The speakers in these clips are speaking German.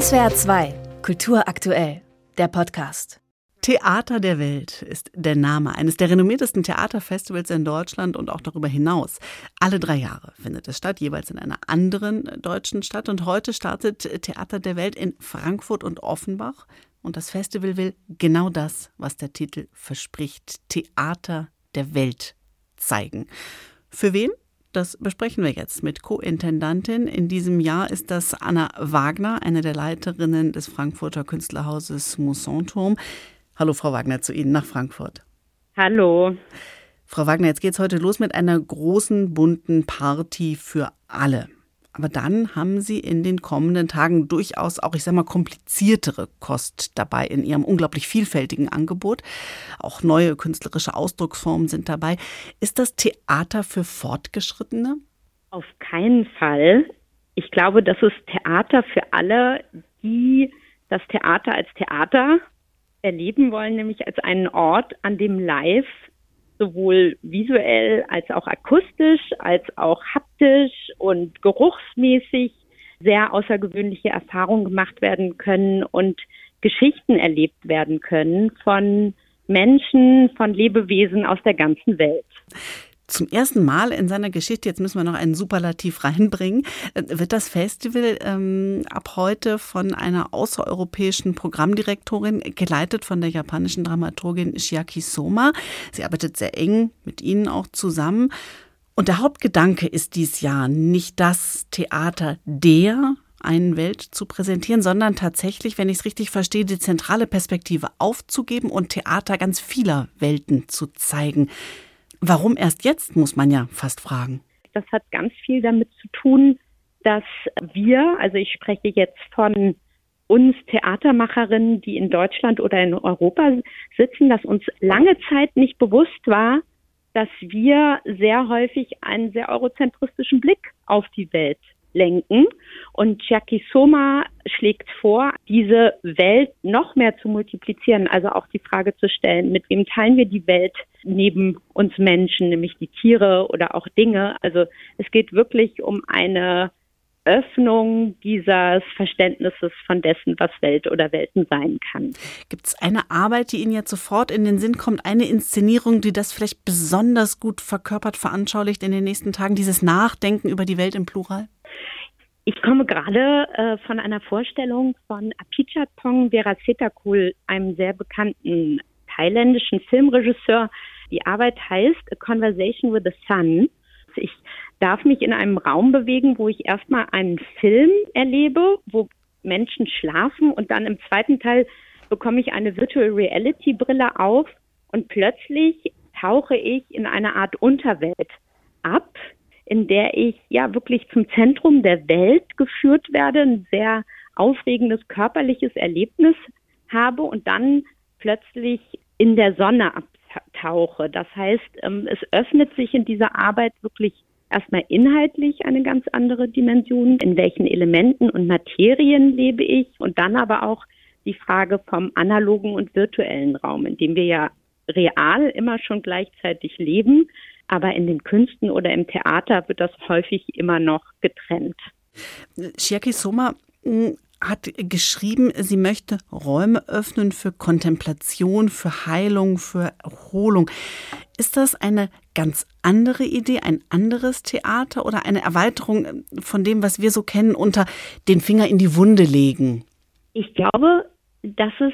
SWR 2, Kultur aktuell, der Podcast. Theater der Welt ist der Name eines der renommiertesten Theaterfestivals in Deutschland und auch darüber hinaus. Alle drei Jahre findet es statt, jeweils in einer anderen deutschen Stadt. Und heute startet Theater der Welt in Frankfurt und Offenbach. Und das Festival will genau das, was der Titel verspricht, Theater der Welt zeigen. Für wen? Das besprechen wir jetzt mit Co-Intendantin. In diesem Jahr ist das Anna Wagner, eine der Leiterinnen des Frankfurter Künstlerhauses Mousson-Turm. Hallo, Frau Wagner, zu Ihnen nach Frankfurt. Hallo. Frau Wagner, jetzt geht es heute los mit einer großen, bunten Party für alle. Aber dann haben Sie in den kommenden Tagen durchaus auch, ich sag mal, kompliziertere Kost dabei in Ihrem unglaublich vielfältigen Angebot. Auch neue künstlerische Ausdrucksformen sind dabei. Ist das Theater für Fortgeschrittene? Auf keinen Fall. Ich glaube, das ist Theater für alle, die das Theater als Theater erleben wollen, nämlich als einen Ort, an dem live sowohl visuell als auch akustisch, als auch haptisch und geruchsmäßig sehr außergewöhnliche Erfahrungen gemacht werden können und Geschichten erlebt werden können von Menschen, von Lebewesen aus der ganzen Welt zum ersten Mal in seiner Geschichte, jetzt müssen wir noch einen Superlativ reinbringen, äh, wird das Festival ähm, ab heute von einer außereuropäischen Programmdirektorin geleitet von der japanischen Dramaturgin Shiaki Soma. Sie arbeitet sehr eng mit Ihnen auch zusammen. Und der Hauptgedanke ist dies Jahr nicht das Theater der einen Welt zu präsentieren, sondern tatsächlich, wenn ich es richtig verstehe, die zentrale Perspektive aufzugeben und Theater ganz vieler Welten zu zeigen. Warum erst jetzt, muss man ja fast fragen. Das hat ganz viel damit zu tun, dass wir, also ich spreche jetzt von uns Theatermacherinnen, die in Deutschland oder in Europa sitzen, dass uns lange Zeit nicht bewusst war, dass wir sehr häufig einen sehr eurozentristischen Blick auf die Welt lenken. Und Jackie Soma schlägt vor, diese Welt noch mehr zu multiplizieren, also auch die Frage zu stellen, mit wem teilen wir die Welt neben uns Menschen, nämlich die Tiere oder auch Dinge. Also es geht wirklich um eine Öffnung dieses Verständnisses von dessen, was Welt oder Welten sein kann. Gibt es eine Arbeit, die Ihnen jetzt sofort in den Sinn kommt, eine Inszenierung, die das vielleicht besonders gut verkörpert, veranschaulicht in den nächsten Tagen, dieses Nachdenken über die Welt im Plural? Ich komme gerade äh, von einer Vorstellung von Apichatpong Verasetakul, einem sehr bekannten thailändischen Filmregisseur. Die Arbeit heißt A Conversation with the Sun. Ich darf mich in einem Raum bewegen, wo ich erstmal einen Film erlebe, wo Menschen schlafen und dann im zweiten Teil bekomme ich eine Virtual Reality Brille auf und plötzlich tauche ich in eine Art Unterwelt ab, in der ich ja wirklich zum Zentrum der Welt geführt werde, ein sehr aufregendes körperliches Erlebnis habe und dann plötzlich in der Sonne abtauche. Das heißt, ähm, es öffnet sich in dieser Arbeit wirklich erstmal inhaltlich eine ganz andere Dimension. In welchen Elementen und Materien lebe ich? Und dann aber auch die Frage vom analogen und virtuellen Raum, in dem wir ja real immer schon gleichzeitig leben. Aber in den Künsten oder im Theater wird das häufig immer noch getrennt. Shiaki Soma hm, hat geschrieben, sie möchte Räume öffnen für Kontemplation, für Heilung, für Erholung. Ist das eine ganz andere Idee, ein anderes Theater oder eine Erweiterung von dem, was wir so kennen, unter den Finger in die Wunde legen? Ich glaube, dass es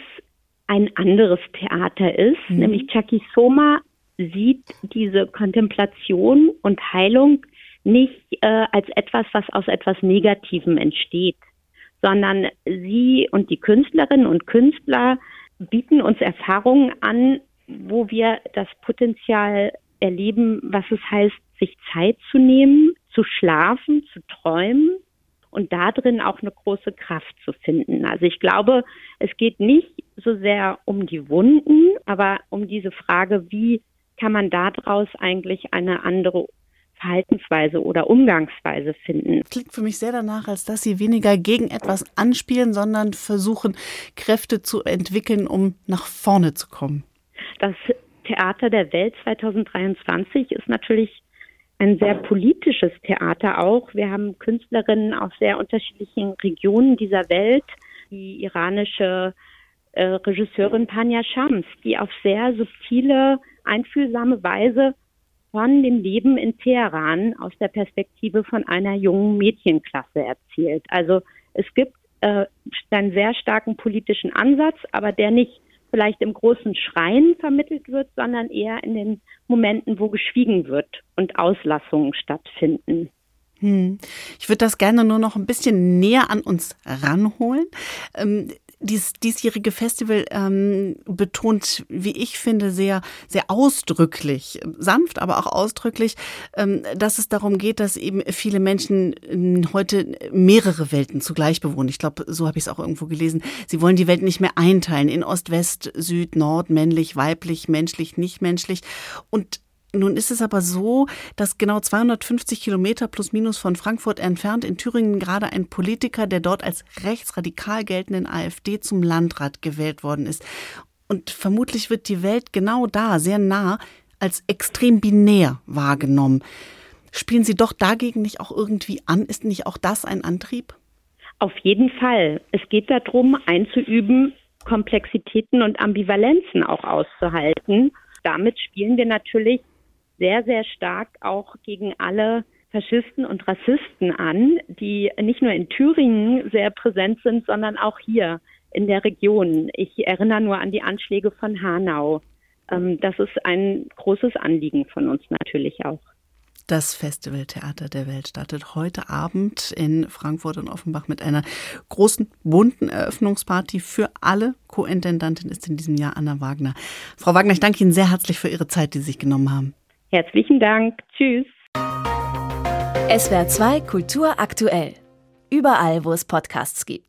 ein anderes Theater ist, mhm. nämlich Chucky Soma sieht diese Kontemplation und Heilung nicht äh, als etwas, was aus etwas Negativem entsteht, sondern sie und die Künstlerinnen und Künstler bieten uns Erfahrungen an, wo wir das Potenzial erleben, was es heißt, sich Zeit zu nehmen, zu schlafen, zu träumen und darin auch eine große Kraft zu finden. Also ich glaube, es geht nicht so sehr um die Wunden, aber um diese Frage, wie kann man daraus eigentlich eine andere Verhaltensweise oder Umgangsweise finden. Klingt für mich sehr danach, als dass Sie weniger gegen etwas anspielen, sondern versuchen, Kräfte zu entwickeln, um nach vorne zu kommen. Das Theater der Welt 2023 ist natürlich ein sehr politisches Theater auch. Wir haben Künstlerinnen aus sehr unterschiedlichen Regionen dieser Welt die iranische äh, Regisseurin Panya Shams, die auf sehr subtile, einfühlsame Weise von dem Leben in Teheran aus der Perspektive von einer jungen Mädchenklasse erzählt. Also es gibt äh, einen sehr starken politischen Ansatz, aber der nicht vielleicht im großen Schreien vermittelt wird, sondern eher in den Momenten, wo geschwiegen wird und Auslassungen stattfinden. Hm. Ich würde das gerne nur noch ein bisschen näher an uns ranholen. Ähm, dieses diesjährige Festival ähm, betont, wie ich finde, sehr, sehr ausdrücklich, sanft, aber auch ausdrücklich, ähm, dass es darum geht, dass eben viele Menschen ähm, heute mehrere Welten zugleich bewohnen. Ich glaube, so habe ich es auch irgendwo gelesen. Sie wollen die Welt nicht mehr einteilen in Ost, West, Süd, Nord, männlich, weiblich, menschlich, nicht menschlich. Und nun ist es aber so, dass genau 250 Kilometer plus minus von Frankfurt entfernt in Thüringen gerade ein Politiker der dort als rechtsradikal geltenden AfD zum Landrat gewählt worden ist. Und vermutlich wird die Welt genau da, sehr nah, als extrem binär wahrgenommen. Spielen Sie doch dagegen nicht auch irgendwie an? Ist nicht auch das ein Antrieb? Auf jeden Fall. Es geht darum, einzuüben, Komplexitäten und Ambivalenzen auch auszuhalten. Damit spielen wir natürlich sehr, sehr stark auch gegen alle Faschisten und Rassisten an, die nicht nur in Thüringen sehr präsent sind, sondern auch hier in der Region. Ich erinnere nur an die Anschläge von Hanau. Ähm, das ist ein großes Anliegen von uns natürlich auch. Das Festival Theater der Welt startet heute Abend in Frankfurt und Offenbach mit einer großen, bunten Eröffnungsparty für alle. Co-Intendantin ist in diesem Jahr Anna Wagner. Frau Wagner, ich danke Ihnen sehr herzlich für Ihre Zeit, die Sie sich genommen haben. Herzlichen Dank. Tschüss. SWR 2 Kultur aktuell. Überall, wo es Podcasts gibt.